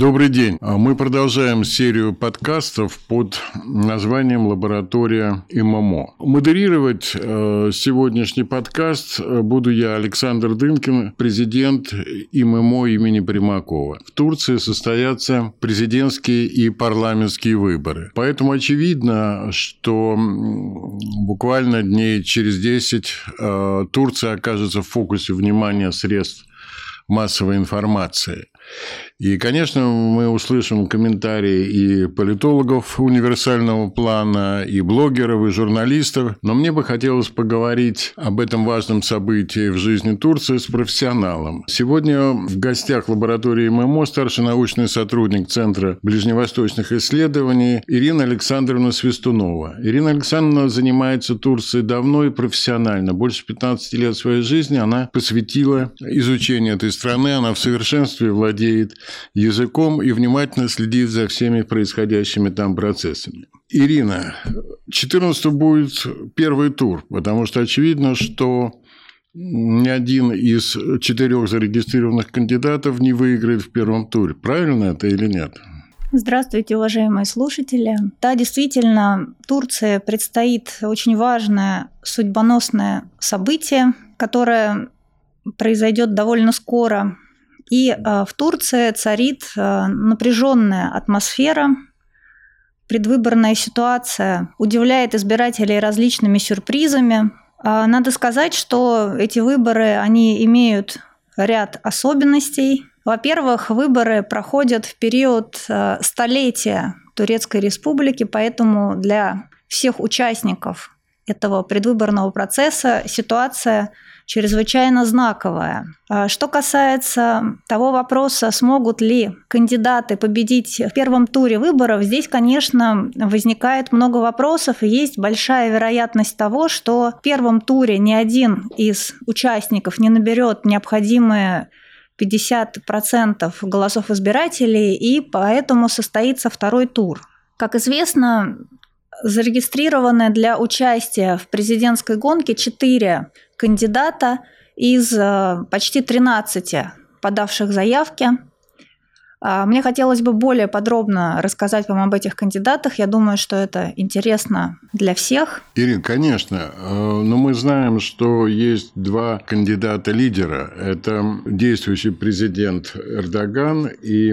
Добрый день. А Мы продолжаем серию подкастов под названием «Лаборатория ММО». Модерировать э, сегодняшний подкаст э, буду я, Александр Дынкин, президент ММО имени Примакова. В Турции состоятся президентские и парламентские выборы. Поэтому очевидно, что буквально дней через 10 э, Турция окажется в фокусе внимания средств массовой информации. И, конечно, мы услышим комментарии и политологов универсального плана, и блогеров, и журналистов. Но мне бы хотелось поговорить об этом важном событии в жизни Турции с профессионалом. Сегодня в гостях лаборатории ММО старший научный сотрудник Центра ближневосточных исследований Ирина Александровна Свистунова. Ирина Александровна занимается Турцией давно и профессионально. Больше 15 лет своей жизни она посвятила изучению этой страны. Она в совершенстве владеет языком и внимательно следит за всеми происходящими там процессами. Ирина, 14 будет первый тур, потому что очевидно, что ни один из четырех зарегистрированных кандидатов не выиграет в первом туре. Правильно это или нет? Здравствуйте, уважаемые слушатели. Да, действительно, Турции предстоит очень важное судьбоносное событие, которое произойдет довольно скоро. И э, в Турции царит э, напряженная атмосфера, предвыборная ситуация удивляет избирателей различными сюрпризами. А надо сказать, что эти выборы, они имеют ряд особенностей. Во-первых, выборы проходят в период э, столетия Турецкой Республики, поэтому для всех участников этого предвыборного процесса ситуация чрезвычайно знаковая. А что касается того вопроса, смогут ли кандидаты победить в первом туре выборов, здесь, конечно, возникает много вопросов, и есть большая вероятность того, что в первом туре ни один из участников не наберет необходимые 50% голосов избирателей, и поэтому состоится второй тур. Как известно, зарегистрированы для участия в президентской гонке четыре кандидата из э, почти 13 подавших заявки. А, мне хотелось бы более подробно рассказать вам об этих кандидатах. Я думаю, что это интересно для всех. Ирина, конечно. Э, но мы знаем, что есть два кандидата-лидера. Это действующий президент Эрдоган и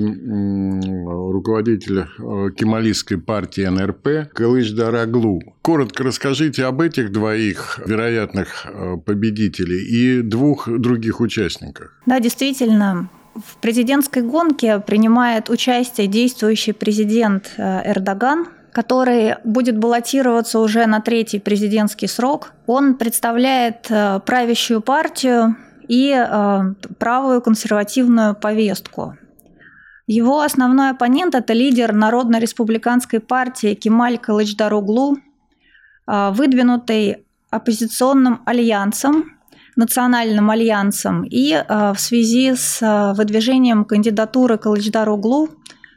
руководитель э, кемалистской партии НРП Кылыч Дараглу. Коротко расскажите об этих двоих вероятных э, победителей и двух других участниках. Да, действительно, в президентской гонке принимает участие действующий президент э, Эрдоган, который будет баллотироваться уже на третий президентский срок. Он представляет э, правящую партию и э, правую консервативную повестку. Его основной оппонент – это лидер Народно-республиканской партии Кемаль Кылычдаруглу, выдвинутый оппозиционным альянсом национальным альянсом. И э, в связи с э, выдвижением кандидатуры Калычдар Углу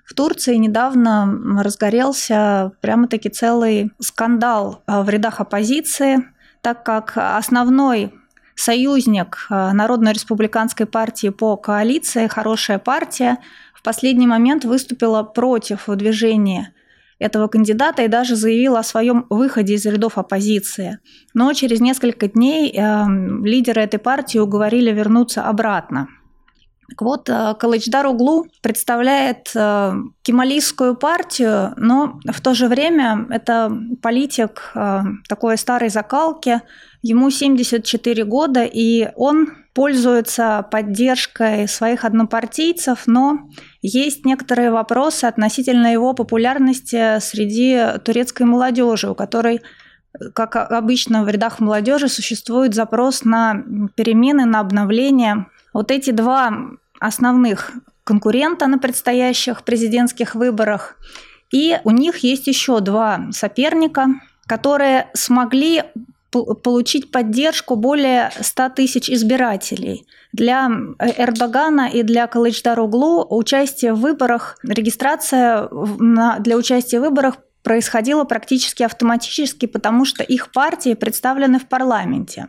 в Турции недавно разгорелся прямо-таки целый скандал э, в рядах оппозиции, так как основной союзник Народно-республиканской партии по коалиции «Хорошая партия» в последний момент выступила против выдвижения этого кандидата и даже заявила о своем выходе из рядов оппозиции. Но через несколько дней э, лидеры этой партии уговорили вернуться обратно. Так вот, э, Калычдар Углу представляет э, кемалийскую партию, но в то же время это политик э, такой старой закалки, ему 74 года, и он пользуется поддержкой своих однопартийцев, но есть некоторые вопросы относительно его популярности среди турецкой молодежи, у которой как обычно в рядах молодежи существует запрос на перемены, на обновление. Вот эти два основных конкурента на предстоящих президентских выборах. И у них есть еще два соперника, которые смогли получить поддержку более 100 тысяч избирателей. Для Эрдогана и для Калычдаруглу участие в выборах, регистрация для участия в выборах происходило практически автоматически, потому что их партии представлены в парламенте.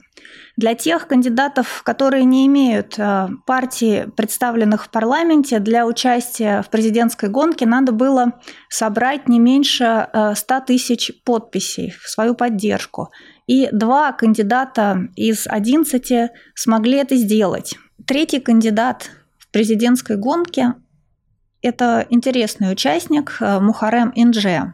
Для тех кандидатов, которые не имеют э, партии, представленных в парламенте, для участия в президентской гонке надо было собрать не меньше 100 э, тысяч подписей в свою поддержку. И два кандидата из 11 смогли это сделать. Третий кандидат в президентской гонке – это интересный участник э, Мухарем Индже.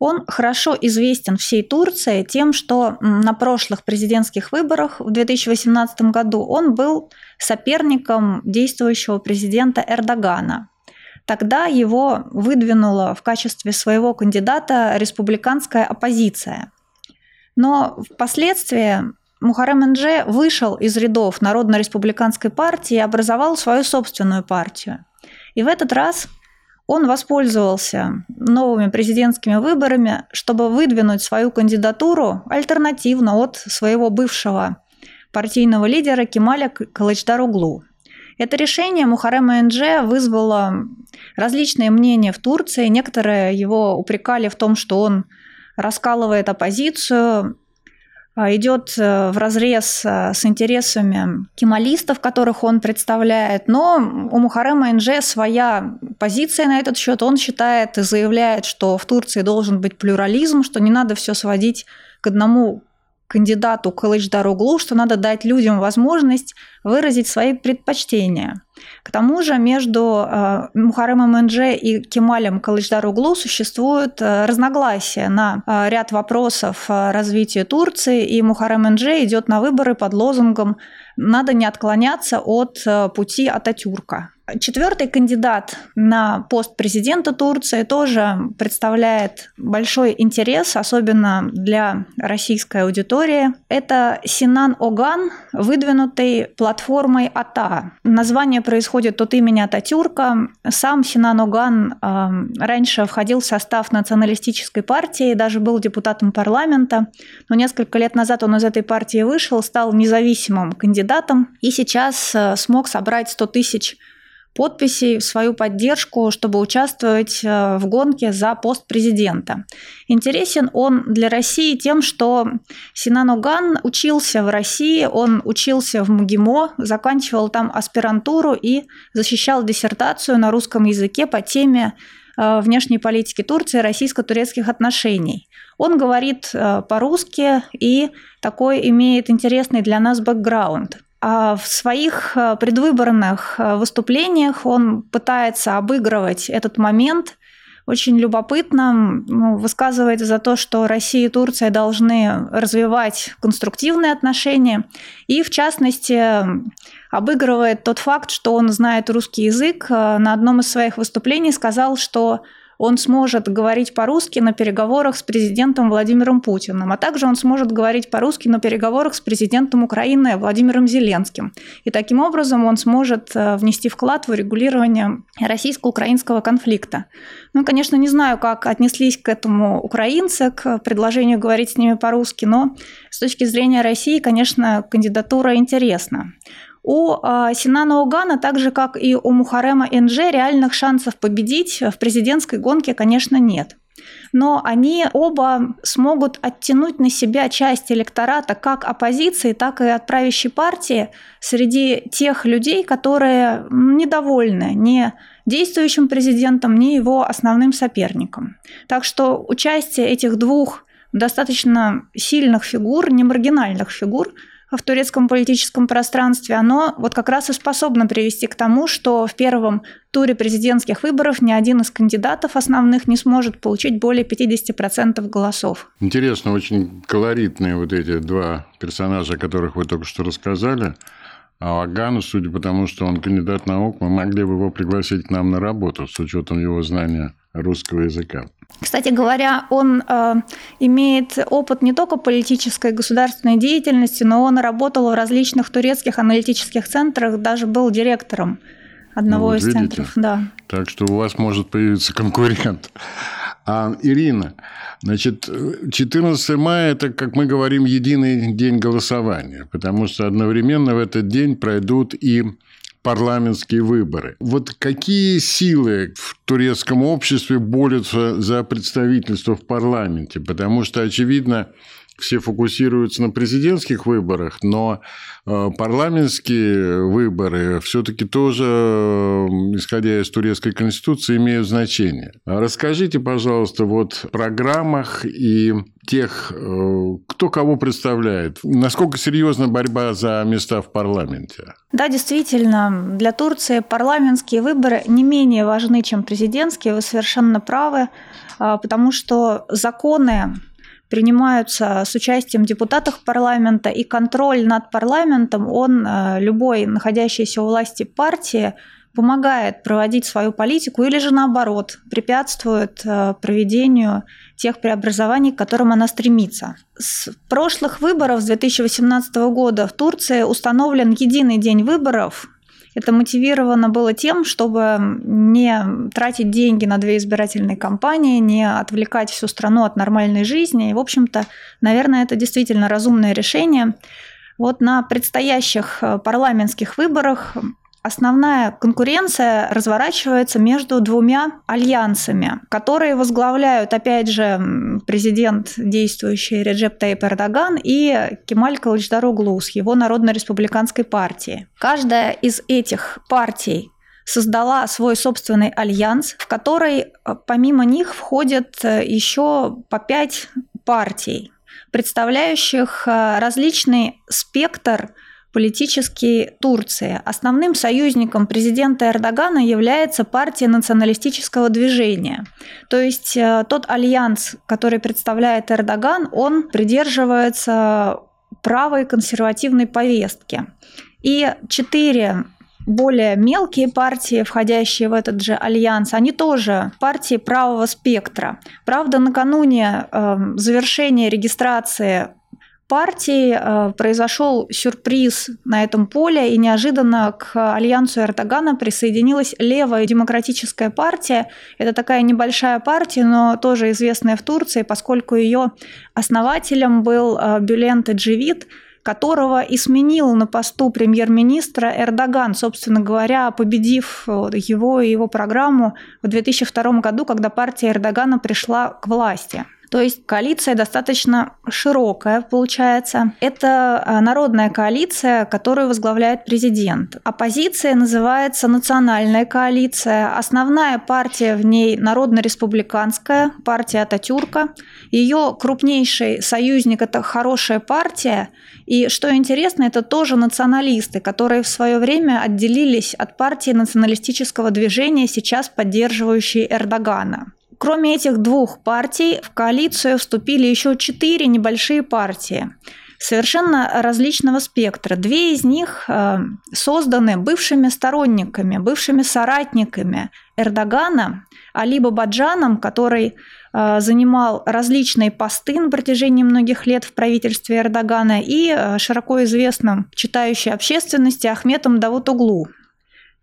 Он хорошо известен всей Турции тем, что на прошлых президентских выборах в 2018 году он был соперником действующего президента Эрдогана. Тогда его выдвинула в качестве своего кандидата республиканская оппозиция. Но впоследствии Мухарем Эндже вышел из рядов Народно-республиканской партии и образовал свою собственную партию. И в этот раз он воспользовался новыми президентскими выборами, чтобы выдвинуть свою кандидатуру альтернативно от своего бывшего партийного лидера Кемаля Калычдаруглу. Это решение Мухарема Эндже вызвало различные мнения в Турции. Некоторые его упрекали в том, что он раскалывает оппозицию, а, идет э, в разрез э, с интересами кемалистов, которых он представляет. Но у Мухарема Инже своя позиция на этот счет. Он считает и заявляет, что в Турции должен быть плюрализм, что не надо все сводить к одному кандидату Кылычдаруглу, что надо дать людям возможность выразить свои предпочтения. К тому же между э, Мухаремом Энже и Кемалем Кылычдаруглу существуют э, разногласия на э, ряд вопросов развития Турции, и Мухарем Энже идет на выборы под лозунгом «надо не отклоняться от пути Ататюрка». Четвертый кандидат на пост президента Турции тоже представляет большой интерес, особенно для российской аудитории. Это Синан Оган, выдвинутый платформой АТА. Название происходит от имени Ататюрка. Сам Синан Оган э, раньше входил в состав националистической партии, даже был депутатом парламента, но несколько лет назад он из этой партии вышел, стал независимым кандидатом и сейчас э, смог собрать 100 тысяч подписей в свою поддержку, чтобы участвовать э, в гонке за пост президента. Интересен он для России тем, что Синан Оган учился в России, он учился в МГИМО, заканчивал там аспирантуру и защищал диссертацию на русском языке по теме э, внешней политики Турции, российско-турецких отношений. Он говорит э, по-русски и такой имеет интересный для нас бэкграунд. А в своих э, предвыборных э, выступлениях он пытается обыгрывать этот момент. Очень любопытно ну, высказывает за то, что Россия и Турция должны развивать конструктивные отношения. И, в частности, обыгрывает тот факт, что он знает русский язык. Э, на одном из своих выступлений сказал, что он сможет говорить по-русски на переговорах с президентом Владимиром Путиным, а также он сможет говорить по-русски на переговорах с президентом Украины Владимиром Зеленским. И таким образом он сможет э, внести вклад в урегулирование российско-украинского конфликта. Ну, конечно, не знаю, как отнеслись к этому украинцы, к предложению говорить с ними по-русски, но с точки зрения России, конечно, кандидатура интересна. У а, Синана Угана, так же как и у Мухарема Энже, реальных шансов победить в президентской гонке, конечно, нет. Но они оба смогут оттянуть на себя часть электората как оппозиции, так и от правящей партии среди тех людей, которые недовольны не действующим президентом, ни его основным соперником. Так что участие этих двух достаточно сильных фигур, не маргинальных фигур, в турецком политическом пространстве, оно вот как раз и способно привести к тому, что в первом туре президентских выборов ни один из кандидатов основных не сможет получить более 50% голосов. Интересно, очень колоритные вот эти два персонажа, о которых вы только что рассказали. А Агану, судя по тому, что он кандидат наук, мы могли бы его пригласить к нам на работу с учетом его знания русского языка. Кстати говоря, он э, имеет опыт не только политической и государственной деятельности, но он работал в различных турецких аналитических центрах, даже был директором одного ну, вот из видите? центров. Да. Так что у вас может появиться конкурент. А, Ирина, значит, 14 мая – это, как мы говорим, единый день голосования, потому что одновременно в этот день пройдут и парламентские выборы. Вот какие силы в турецком обществе борются за представительство в парламенте? Потому что, очевидно, все фокусируются на президентских выборах, но э, парламентские выборы все-таки тоже, исходя из турецкой конституции, имеют значение. Расскажите, пожалуйста, вот в программах и тех, э, кто кого представляет. Насколько серьезна борьба за места в парламенте? Да, действительно, для Турции парламентские выборы не менее важны, чем президентские. Вы совершенно правы, потому что законы принимаются с участием депутатов парламента, и контроль над парламентом, он, э, любой находящийся у власти партии, помогает проводить свою политику или же наоборот препятствует э, проведению тех преобразований, к которым она стремится. С прошлых выборов с 2018 года в Турции установлен единый день выборов, это мотивировано было тем, чтобы не тратить деньги на две избирательные кампании, не отвлекать всю страну от нормальной жизни. И, в общем-то, наверное, это действительно разумное решение. Вот на предстоящих э, парламентских выборах Основная конкуренция разворачивается между двумя альянсами, которые возглавляют, опять же, президент действующий Реджеп Таип Эрдоган и Кемаль Кылычдароглу с его Народно-республиканской партии. Каждая из этих партий создала свой собственный альянс, в который э, помимо них входят э, еще по пять партий, представляющих э, различный спектр политический Турции. Основным союзником президента Эрдогана является партия националистического движения. То есть э, тот альянс, который представляет Эрдоган, он придерживается правой консервативной повестки. И четыре более мелкие партии, входящие в этот же альянс, они тоже партии правого спектра. Правда, накануне э, завершения регистрации партии э, произошел сюрприз на этом поле, и неожиданно к альянсу Эрдогана присоединилась левая демократическая партия. Это такая небольшая партия, но тоже известная в Турции, поскольку ее основателем был э, Бюлент Эдживит, которого и сменил на посту премьер-министра Эрдоган, собственно говоря, победив его и его программу в 2002 году, когда партия Эрдогана пришла к власти. То есть коалиция достаточно широкая получается. Это а, народная коалиция, которую возглавляет президент. Оппозиция называется национальная коалиция. Основная партия в ней народно-республиканская, партия Ататюрка. Ее крупнейший союзник – это хорошая партия. И что интересно, это тоже националисты, которые в свое время отделились от партии националистического движения, сейчас поддерживающей Эрдогана. Кроме этих двух партий, в коалицию вступили еще четыре небольшие партии совершенно различного спектра. Две из них э, созданы бывшими сторонниками, бывшими соратниками Эрдогана, Али Бабаджаном, который э, занимал различные посты на протяжении многих лет в правительстве Эрдогана, и э, широко известным читающей общественности Ахметом Давутоглу,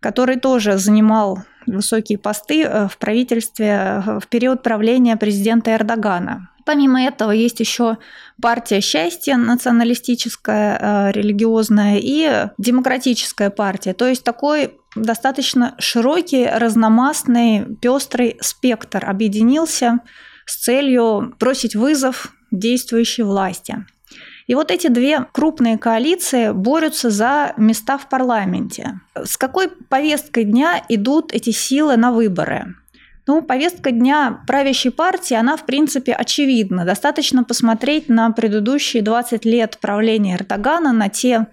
который тоже занимал высокие посты э, в правительстве э, в период правления президента Эрдогана. Помимо этого есть еще партия счастья националистическая, э, религиозная и демократическая партия. То есть такой достаточно широкий, разномастный, пестрый спектр объединился с целью бросить вызов действующей власти. И вот эти две крупные коалиции борются за места в парламенте. С какой повесткой дня идут эти силы на выборы? Ну, повестка дня правящей партии, она, в принципе, очевидна. Достаточно посмотреть на предыдущие 20 лет правления Эрдогана, на те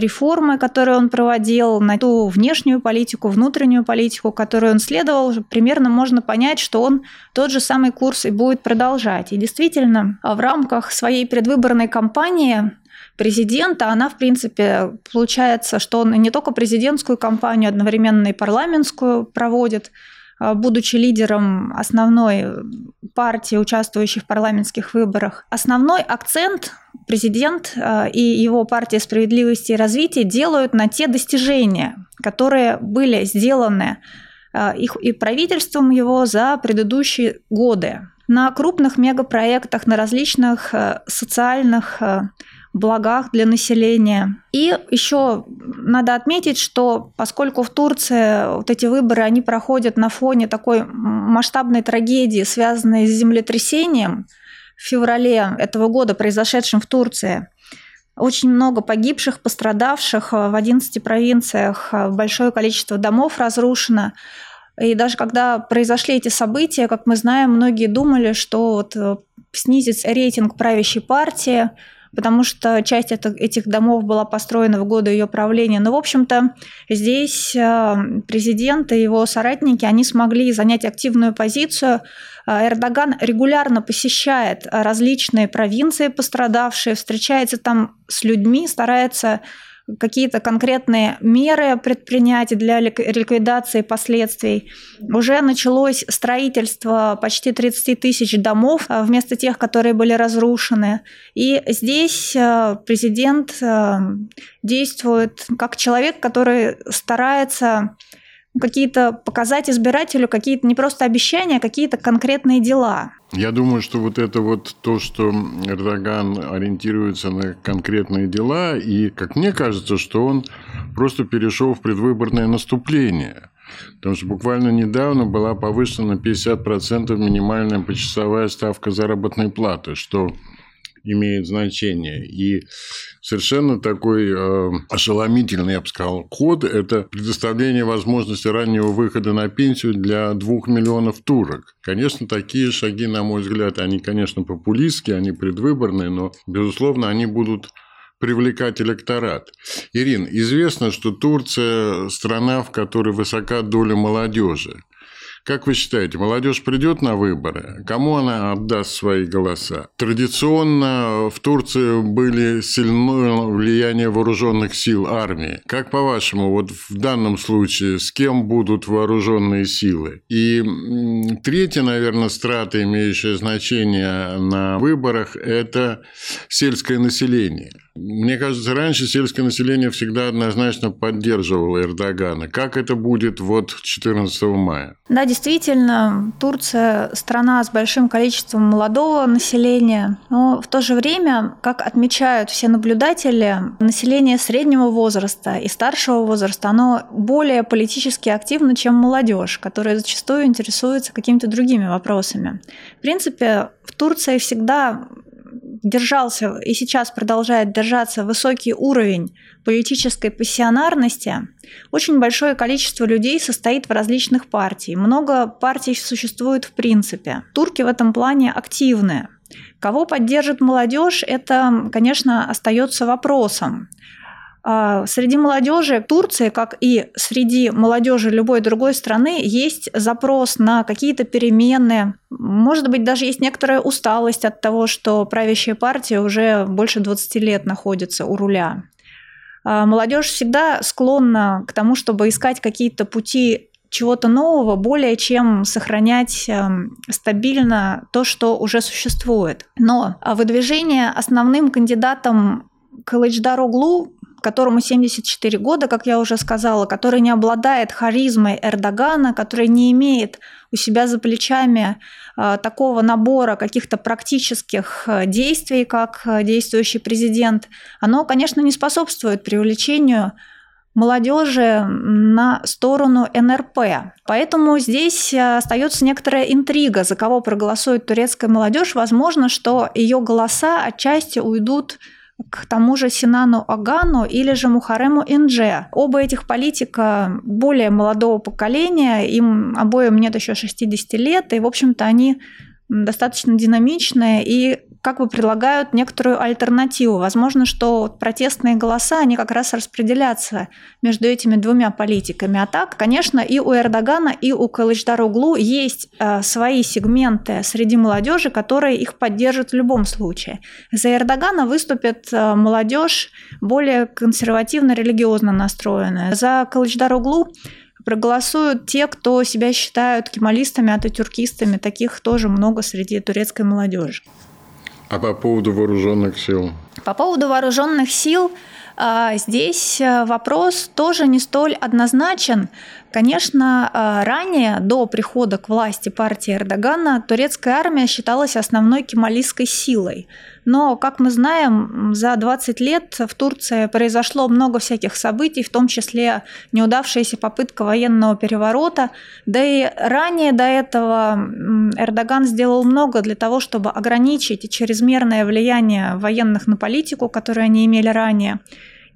реформы, которые он проводил, на ту внешнюю политику, внутреннюю политику, которую он следовал, примерно можно понять, что он тот же самый курс и будет продолжать. И действительно, в рамках своей предвыборной кампании президента, она, в принципе, получается, что он не только президентскую кампанию, одновременно и парламентскую проводит, а, будучи лидером основной партии, участвующей в парламентских выборах. Основной акцент президент а, и его партия справедливости и развития делают на те достижения, которые были сделаны а, их и правительством его за предыдущие годы. На крупных мегапроектах, на различных социальных благах для населения. И еще надо отметить, что поскольку в Турции вот эти выборы, они проходят на фоне такой масштабной трагедии, связанной с землетрясением в феврале этого года, произошедшим в Турции, очень много погибших, пострадавших в 11 провинциях, большое количество домов разрушено. И даже когда произошли эти события, как мы знаем, многие думали, что вот э, снизится рейтинг правящей партии, потому что часть этих домов была построена в годы ее правления. Но, в общем-то, здесь э, президент и его соратники, они смогли занять активную позицию. Э, Эрдоган регулярно посещает различные провинции пострадавшие, встречается там с людьми, старается какие-то конкретные меры предпринять для ликвидации последствий. Уже началось строительство почти 30 тысяч домов а, вместо тех, которые были разрушены. И здесь а, президент а, действует как человек, который старается какие-то показать избирателю какие-то не просто обещания, а какие-то конкретные дела. Я думаю, что вот это вот то, что Эрдоган ориентируется на конкретные дела, и, как мне кажется, что он просто перешел в предвыборное наступление. Потому что буквально недавно была повышена на 50% минимальная почасовая ставка заработной платы, что имеет значение. И совершенно такой э, ошеломительный, я бы сказал, ход – это предоставление возможности раннего выхода на пенсию для двух миллионов турок. Конечно, такие шаги, на мой взгляд, они, конечно, популистские, они предвыборные, но, безусловно, они будут привлекать электорат. Ирин, известно, что Турция – страна, в которой высока доля молодежи. Как вы считаете, молодежь придет на выборы? Кому она отдаст свои голоса? Традиционно в Турции были сильное влияние вооруженных сил армии. Как по-вашему, вот в данном случае с кем будут вооруженные силы? И третья, наверное, страта, имеющая значение на выборах, это сельское население. Мне кажется, раньше сельское население всегда однозначно поддерживало Эрдогана. Как это будет вот 14 мая? Да, действительно, Турция – страна с большим количеством молодого населения, но в то же время, как отмечают все наблюдатели, население среднего возраста и старшего возраста, оно более политически активно, чем молодежь, которая зачастую интересуется какими-то другими вопросами. В принципе, в Турции всегда держался и сейчас продолжает держаться высокий уровень политической пассионарности, очень большое количество людей состоит в различных партиях. Много партий существует в принципе. Турки в этом плане активны. Кого поддержит молодежь, это, конечно, остается вопросом. А, среди молодежи Турции, как и среди молодежи любой другой страны, есть запрос на какие-то перемены. Может быть, даже есть некоторая усталость от того, что правящая партия уже больше 20 лет находится у руля. А, молодежь всегда склонна к тому, чтобы искать какие-то пути чего-то нового, более чем сохранять эм, стабильно то, что уже существует. Но выдвижение основным кандидатом Кылычдароглу которому 74 года, как я уже сказала, который не обладает харизмой Эрдогана, который не имеет у себя за плечами э, такого набора каких-то практических э, действий, как э, действующий президент, оно, конечно, не способствует привлечению молодежи на сторону НРП. Поэтому здесь остается некоторая интрига, за кого проголосует турецкая молодежь. Возможно, что ее голоса отчасти уйдут к тому же Синану Агану или же Мухарему Индже. Оба этих политика более молодого поколения, им обоим нет еще 60 лет, и, в общем-то, они достаточно динамичные и как бы предлагают некоторую альтернативу. Возможно, что протестные голоса, они как раз распределятся между этими двумя политиками. А так, конечно, и у Эрдогана, и у Кылычдароглу есть э, свои сегменты среди молодежи, которые их поддержат в любом случае. За Эрдогана выступит э, молодежь более консервативно-религиозно настроенная. За Кылычдароглу проголосуют те, кто себя считают кемалистами, ататюркистами. Таких тоже много среди турецкой молодежи. А по поводу вооруженных сил? По поводу вооруженных сил а, Здесь э, вопрос тоже не столь однозначен. Конечно, а, ранее, до прихода к власти партии Эрдогана, турецкая армия считалась основной кемалистской силой. Но, как мы знаем, за 20 лет в Турции произошло много всяких событий, в том числе неудавшаяся попытка военного переворота. Да и ранее до этого Эрдоган сделал много для того, чтобы ограничить чрезмерное влияние военных на политику, которое они имели ранее.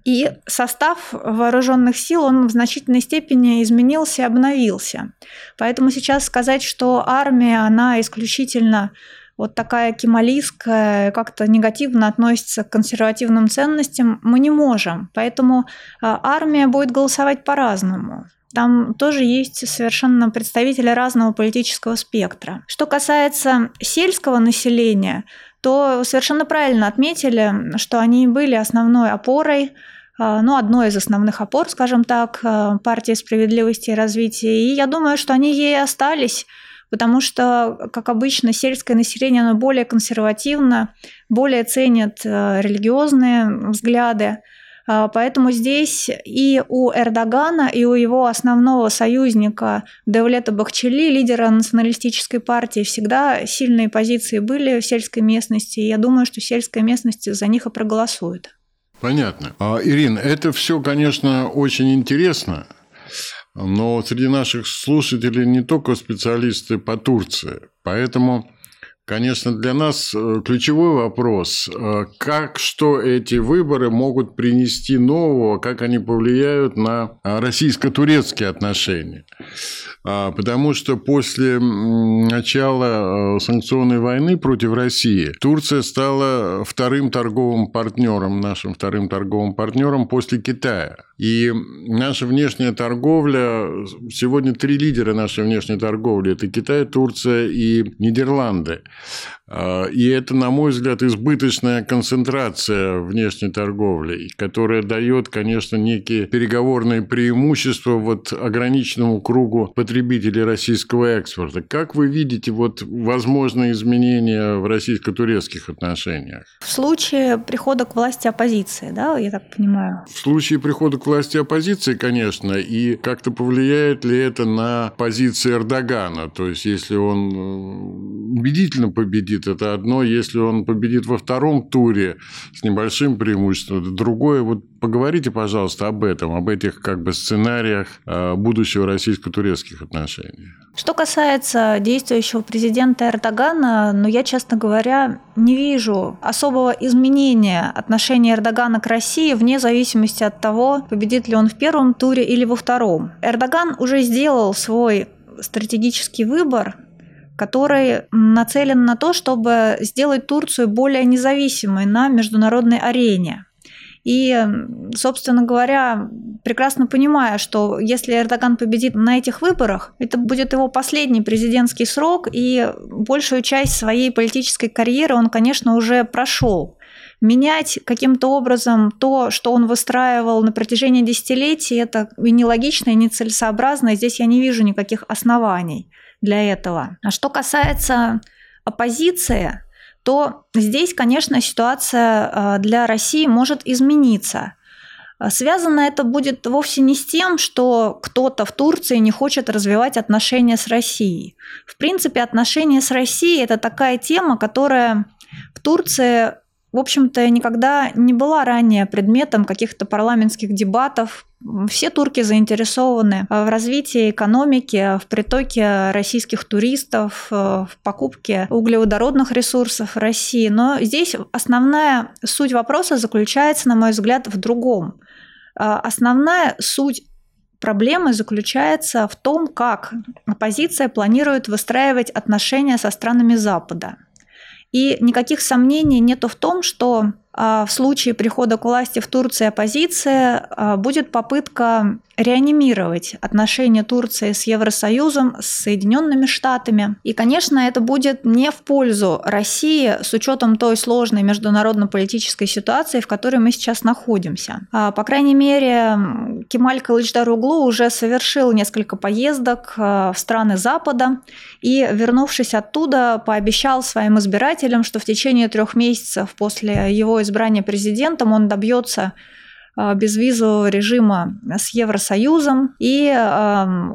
И состав вооруженных сил, он в значительной степени изменился и обновился. Поэтому сейчас сказать, что армия, она исключительно вот такая кемалийская, как-то негативно относится к консервативным ценностям, мы не можем. Поэтому а, армия будет голосовать по-разному. Там тоже есть совершенно представители разного политического спектра. Что касается сельского населения, то совершенно правильно отметили, что они были основной опорой а, ну, одной из основных опор, скажем так, а, партии справедливости и развития. И я думаю, что они ей остались, потому что, как обычно, сельское население оно более консервативно, более ценит а, религиозные взгляды. Поэтому здесь и у Эрдогана, и у его основного союзника Девлета Бахчели, лидера националистической партии, всегда сильные позиции были в сельской местности. И я думаю, что сельская местность за них и проголосует. Понятно. А, Ирина, это все, конечно, очень интересно, но среди наших слушателей не только специалисты по Турции. Поэтому Конечно, для нас э, ключевой вопрос, э, как что эти выборы могут принести нового, как они повлияют на а, российско-турецкие отношения. А, потому что после начала э, санкционной войны против России Турция стала вторым торговым партнером, нашим вторым торговым партнером после Китая. И наша внешняя торговля, сегодня три лидера нашей внешней торговли – это Китай, Турция и Нидерланды. А, и это, на мой взгляд, избыточная концентрация внешней торговли, которая дает, конечно, некие переговорные преимущества вот ограниченному кругу потребителей российского экспорта. Как вы видите вот возможные изменения в российско-турецких отношениях? В случае прихода к власти оппозиции, да, я так понимаю? В случае прихода к власти оппозиции, конечно, и как-то повлияет ли это на позиции Эрдогана? То есть, если он э, убедительно победит победит, это одно. Если он победит во втором туре с небольшим преимуществом, это другое. Вот поговорите, пожалуйста, об этом, об этих как бы сценариях а, будущего российско-турецких отношений. Что касается действующего президента Эрдогана, ну, я, честно говоря, не вижу особого изменения отношения Эрдогана к России вне зависимости от того, победит ли он в первом туре или во втором. Эрдоган уже сделал свой стратегический выбор, который нацелен на то, чтобы сделать Турцию более независимой на международной арене. И, собственно говоря, прекрасно понимая, что если Эрдоган победит на этих выборах, это будет его последний президентский срок, и большую часть своей политической карьеры он, конечно, уже прошел. Менять каким-то образом то, что он выстраивал на протяжении десятилетий, это и нелогично, и нецелесообразно, и здесь я не вижу никаких оснований для этого. А что касается оппозиции, то здесь, конечно, ситуация а, для России может измениться. Связано это будет вовсе не с тем, что кто-то в Турции не хочет развивать отношения с Россией. В принципе, отношения с Россией – это такая тема, которая в Турции, в общем-то, никогда не была ранее предметом каких-то парламентских дебатов, все турки заинтересованы в развитии экономики, в притоке российских туристов, в покупке углеводородных ресурсов России. Но здесь основная суть вопроса заключается, на мой взгляд, в другом. Основная суть проблемы заключается в том, как оппозиция планирует выстраивать отношения со странами Запада. И никаких сомнений нету в том, что а, в случае прихода к власти в Турции оппозиция а, будет попытка реанимировать отношения Турции с Евросоюзом, с Соединенными Штатами. И, конечно, это будет не в пользу России с учетом той сложной международно-политической ситуации, в которой мы сейчас находимся. А, по крайней мере, Кемаль Кылычдаруглу уже совершил несколько поездок в страны Запада и, вернувшись оттуда, пообещал своим избирателям, что в течение трех месяцев после его избрания президентом он добьется безвизового режима с Евросоюзом и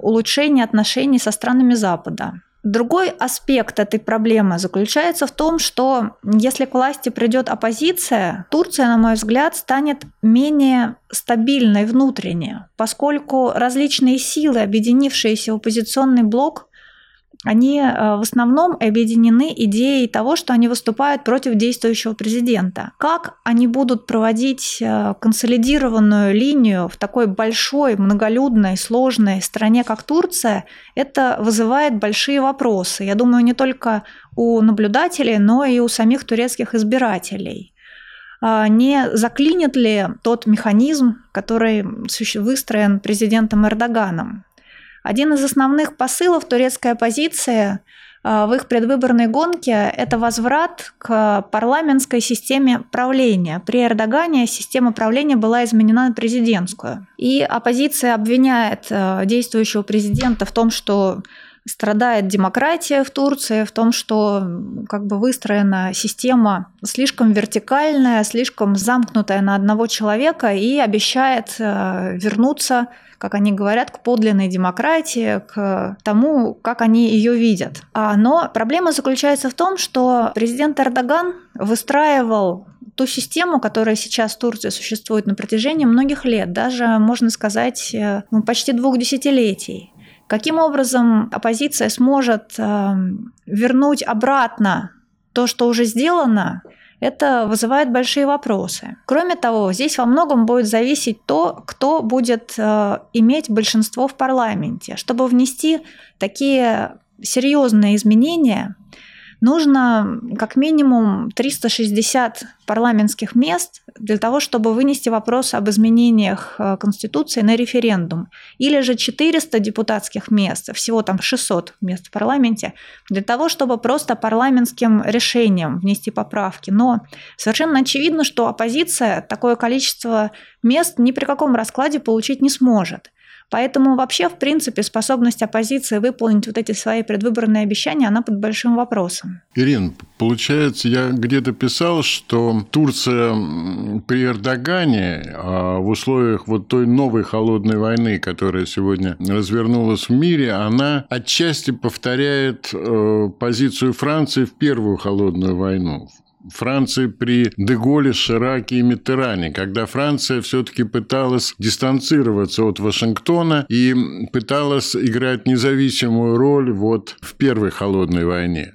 улучшение отношений со странами Запада. Другой аспект этой проблемы заключается в том, что если к власти придет оппозиция, Турция, на мой взгляд, станет менее стабильной внутренне, поскольку различные силы, объединившиеся в оппозиционный блок, они э, в основном объединены идеей того, что они выступают против действующего президента. Как они будут проводить э, консолидированную линию в такой большой, многолюдной, сложной стране, как Турция, это вызывает большие вопросы. Я думаю, не только у наблюдателей, но и у самих турецких избирателей. А не заклинит ли тот механизм, который выстроен президентом Эрдоганом? Один из основных посылов турецкой оппозиции а, в их предвыборной гонке – это возврат к парламентской системе правления. При Эрдогане система правления была изменена на президентскую. И оппозиция обвиняет а, действующего президента в том, что страдает демократия в Турции, в том, что как бы выстроена система слишком вертикальная, слишком замкнутая на одного человека и обещает а, вернуться как они говорят, к подлинной демократии, к тому, как они ее видят. А, но проблема заключается в том, что президент Эрдоган выстраивал ту систему, которая сейчас в Турции существует на протяжении многих лет, даже, можно сказать, э, ну, почти двух десятилетий. Каким образом оппозиция сможет э, вернуть обратно то, что уже сделано, это вызывает большие вопросы. Кроме того, здесь во многом будет зависеть то, кто будет э, иметь большинство в парламенте. Чтобы внести такие серьезные изменения, нужно как минимум 360 парламентских мест для того, чтобы вынести вопрос об изменениях э, Конституции на референдум. Или же 400 депутатских мест, всего там 600 мест в парламенте, для того, чтобы просто парламентским решением внести поправки. Но совершенно очевидно, что оппозиция такое количество мест ни при каком раскладе получить не сможет. Поэтому вообще, в принципе, способность оппозиции выполнить вот эти свои предвыборные обещания, она под большим вопросом. Ирин, получается, я где-то писал, что Турция при Эрдогане а в условиях вот той новой холодной войны, которая сегодня развернулась в мире, она отчасти повторяет э, позицию Франции в первую холодную войну. Франции при Деголе, Шираке и Миттеране, когда Франция все-таки пыталась дистанцироваться от Вашингтона и пыталась играть независимую роль вот в Первой холодной войне.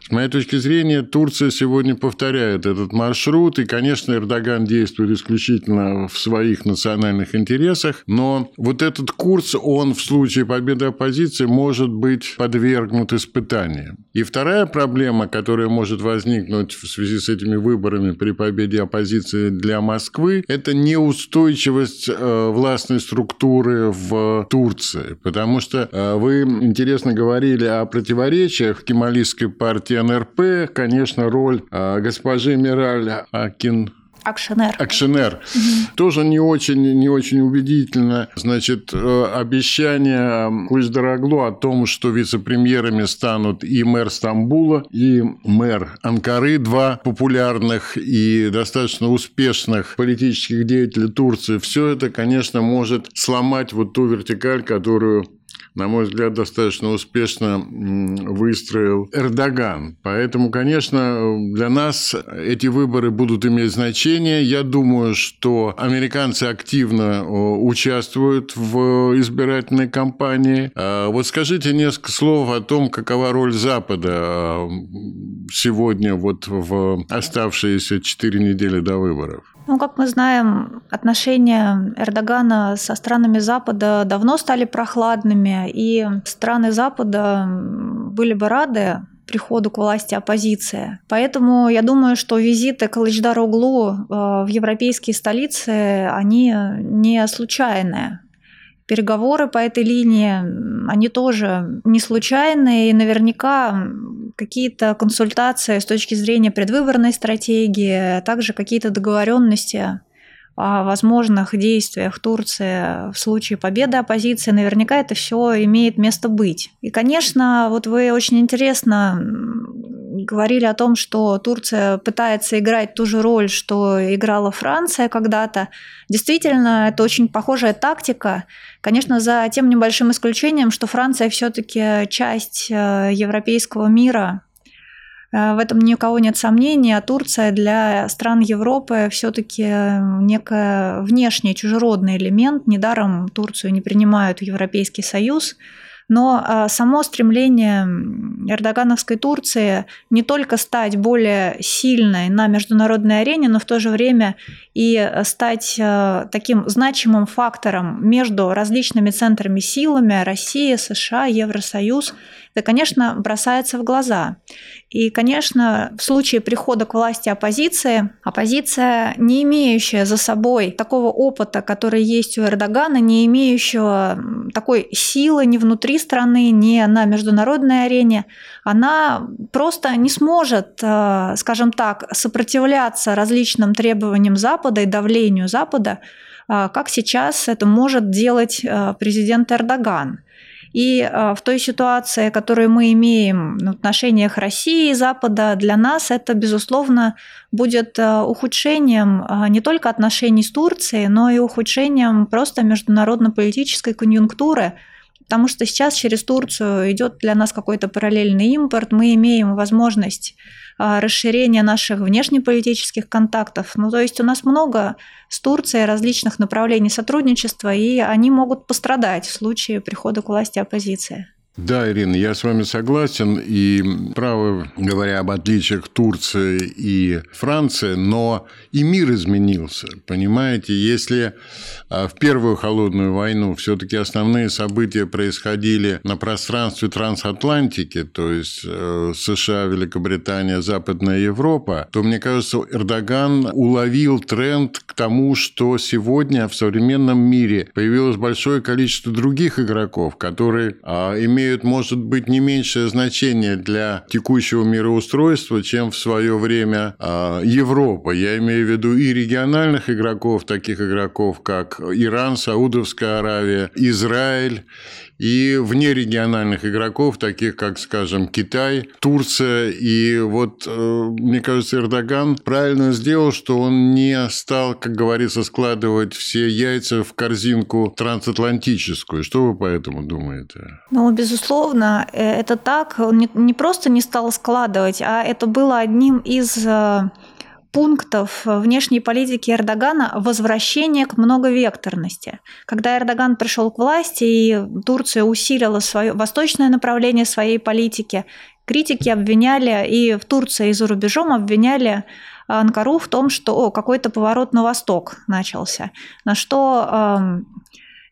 С моей точки зрения, Турция сегодня повторяет этот маршрут, и, конечно, Эрдоган действует исключительно в своих национальных интересах, но вот этот курс, он в случае победы оппозиции может быть подвергнут испытаниям. И вторая проблема, которая может возникнуть в связи с этими выборами при победе оппозиции для Москвы, это неустойчивость э, властной структуры в Турции, потому что э, вы интересно говорили о противоречиях кемалистской партии НРП, конечно, роль а, госпожи Мираль Акин Акшенер. Акшенер. Угу. Тоже не очень, не очень убедительно. Значит, э, обещание Куйсдараглу о том, что вице-премьерами станут и мэр Стамбула, и мэр Анкары, два популярных и достаточно успешных политических деятелей Турции. Все это, конечно, может сломать вот ту вертикаль, которую на мой взгляд, достаточно успешно выстроил Эрдоган. Поэтому, конечно, для нас эти выборы будут иметь значение. Я думаю, что американцы активно участвуют в избирательной кампании. А вот скажите несколько слов о том, какова роль Запада а, сегодня вот в оставшиеся четыре недели до выборов. Ну, как мы знаем, отношения Эрдогана со странами Запада давно стали прохладными, и страны Запада были бы рады приходу к власти оппозиции. Поэтому я думаю, что визиты Калычдар-Оглу э, в европейские столицы, они не случайные переговоры по этой линии, они тоже не случайные, и наверняка какие-то консультации с точки зрения предвыборной стратегии, а также какие-то договоренности о возможных действиях Турции в случае победы оппозиции, наверняка это все имеет место быть. И, конечно, вот вы очень интересно говорили о том, что Турция пытается играть ту же роль, что играла Франция когда-то. Действительно, это очень похожая тактика. Конечно, за тем небольшим исключением, что Франция все-таки часть э, европейского мира, в этом ни у кого нет сомнений, а Турция для стран Европы все-таки некий внешний чужеродный элемент. Недаром Турцию не принимают в Европейский Союз. Но а, само стремление эрдогановской Турции не только стать более сильной на международной арене, но в то же время и стать таким значимым фактором между различными центрами силами Россия, США, Евросоюз, это, конечно, бросается в глаза. И, конечно, в случае прихода к власти оппозиции, оппозиция, не имеющая за собой такого опыта, который есть у Эрдогана, не имеющего такой силы ни внутри страны, ни на международной арене, она просто не сможет, э, скажем так, сопротивляться различным требованиям Запада и давлению Запада, э, как сейчас это может делать э, президент Эрдоган. И э, в той ситуации, которую мы имеем в отношениях России и Запада, для нас это, безусловно, будет э, ухудшением э, не только отношений с Турцией, но и ухудшением просто международно-политической конъюнктуры, потому что сейчас через Турцию идет для нас какой-то параллельный импорт, мы имеем возможность а, расширения наших внешнеполитических контактов. Ну, то есть у нас много с Турцией различных направлений сотрудничества, и они могут пострадать в случае прихода к власти оппозиции. Да, Ирина, я с вами согласен. И право говоря об отличиях Турции и Франции, но и мир изменился. Понимаете, если а, в Первую холодную войну все-таки основные события происходили на пространстве трансатлантики, то есть э, США, Великобритания, Западная Европа, то, мне кажется, Эрдоган уловил тренд к тому, что сегодня в современном мире появилось большое количество других игроков, которые а, имеют имеют, может быть, не меньшее значение для текущего мироустройства, чем в свое время а, Европа. Я имею в виду и региональных игроков, таких игроков, как Иран, Саудовская Аравия, Израиль и внерегиональных игроков, таких как, скажем, Китай, Турция. И вот, э, мне кажется, Эрдоган правильно сделал, что он не стал, как говорится, складывать все яйца в корзинку трансатлантическую. Что вы по этому думаете? Ну, безусловно, э, это так. Он не просто не стал складывать, а это было одним из э, пунктов внешней политики Эрдогана возвращение к многовекторности. Когда Эрдоган пришел к власти и Турция усилила свое восточное направление своей политики, критики обвиняли и в Турции, и за рубежом обвиняли Анкару в том, что какой-то поворот на восток начался. На что эм,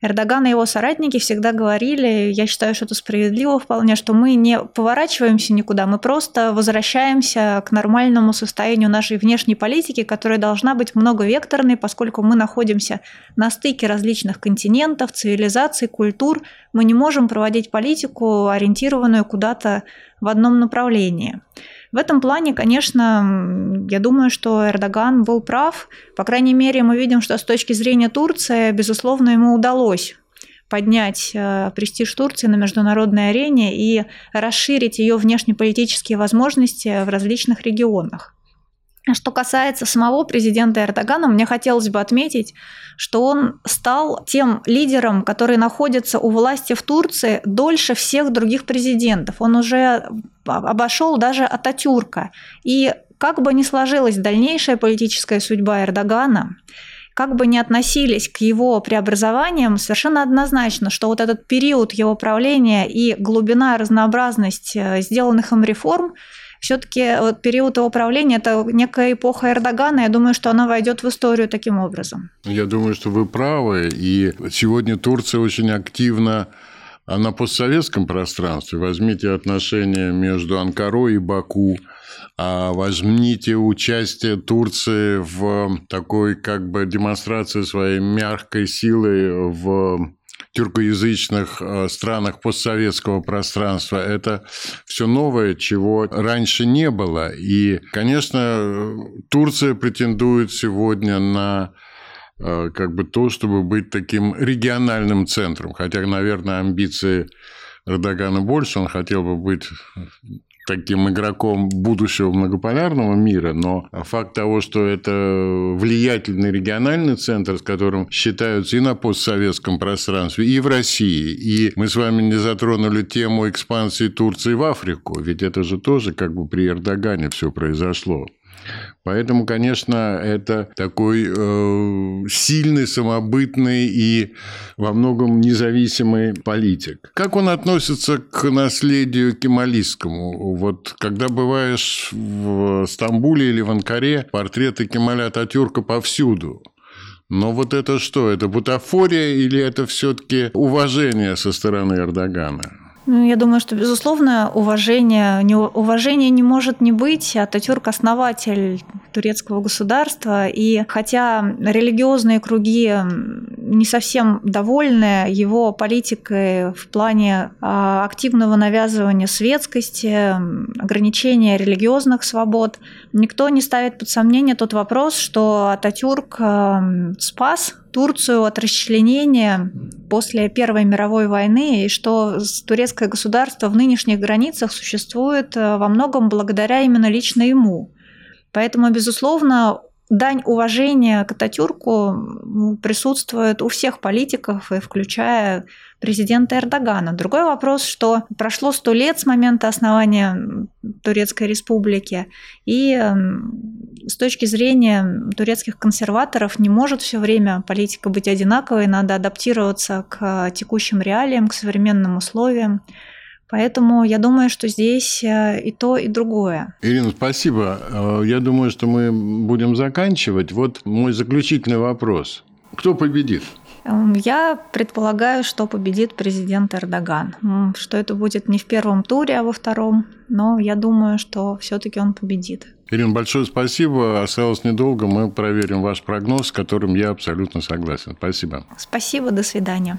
Эрдоган и его соратники всегда говорили, я считаю, что это справедливо вполне, что мы не поворачиваемся никуда, мы просто возвращаемся к нормальному состоянию нашей внешней политики, которая должна быть многовекторной, поскольку мы находимся на стыке различных континентов, цивилизаций, культур. Мы не можем проводить политику, ориентированную куда-то в одном направлении. В этом плане, конечно, я думаю, что Эрдоган был прав. По крайней мере, мы видим, что с точки зрения Турции, безусловно, ему удалось поднять э, престиж Турции на международной арене и расширить ее внешнеполитические возможности в различных регионах. Что касается самого президента Эрдогана, мне хотелось бы отметить, что он стал тем лидером, который находится у власти в Турции дольше всех других президентов. Он уже обошел даже Ататюрка. И как бы ни сложилась дальнейшая политическая судьба Эрдогана, как бы ни относились к его преобразованиям, совершенно однозначно, что вот этот период его правления и глубина, разнообразность э, сделанных им реформ – все-таки вот период его правления – это некая эпоха Эрдогана. Я думаю, что она войдет в историю таким образом. Я думаю, что вы правы. И сегодня Турция очень активно на постсоветском пространстве. Возьмите отношения между Анкарой и Баку, а возьмите участие Турции в такой как бы демонстрации своей мягкой силы в тюркоязычных э, странах постсоветского пространства. Это все новое, чего раньше не было. И, конечно, Турция претендует сегодня на э, как бы то, чтобы быть таким региональным центром. Хотя, наверное, амбиции Эрдогана больше, он хотел бы быть таким игроком будущего многополярного мира, но факт того, что это влиятельный региональный центр, с которым считаются и на постсоветском пространстве, и в России. И мы с вами не затронули тему экспансии Турции в Африку, ведь это же тоже как бы при Эрдогане все произошло. Поэтому, конечно, это такой э, сильный, самобытный и во многом независимый политик. Как он относится к наследию кемалистскому? Вот когда бываешь в Стамбуле или в Анкаре, портреты Кемаля Ататюрка повсюду. Но вот это что? Это бутафория или это все-таки уважение со стороны Эрдогана? Ну, я думаю, что, безусловно, уважение, не, уважение не может не быть. Ататюрк – основатель турецкого государства. И хотя религиозные круги не совсем довольны его политикой в плане а, активного навязывания светскости, ограничения религиозных свобод, никто не ставит под сомнение тот вопрос, что Ататюрк спас Турцию от расчленения после Первой мировой войны, и что турецкое государство в нынешних границах существует э, во многом благодаря именно лично ему. Поэтому, безусловно, дань уважения к Ататюрку присутствует у всех политиков, и включая президента Эрдогана. Другой вопрос, что прошло сто лет с момента основания Турецкой республики, и с точки зрения турецких консерваторов не может все время политика быть одинаковой, надо адаптироваться к текущим реалиям, к современным условиям. Поэтому я думаю, что здесь э, и то, и другое. Ирина, спасибо. Э, я думаю, что мы будем заканчивать. Вот мой заключительный вопрос. Кто победит? Эм, я предполагаю, что победит президент Эрдоган. Что это будет не в первом туре, а во втором. Но я думаю, что все-таки он победит. Ирина, большое спасибо. Осталось недолго. Мы проверим ваш прогноз, с которым я абсолютно согласен. Спасибо. Спасибо. До свидания.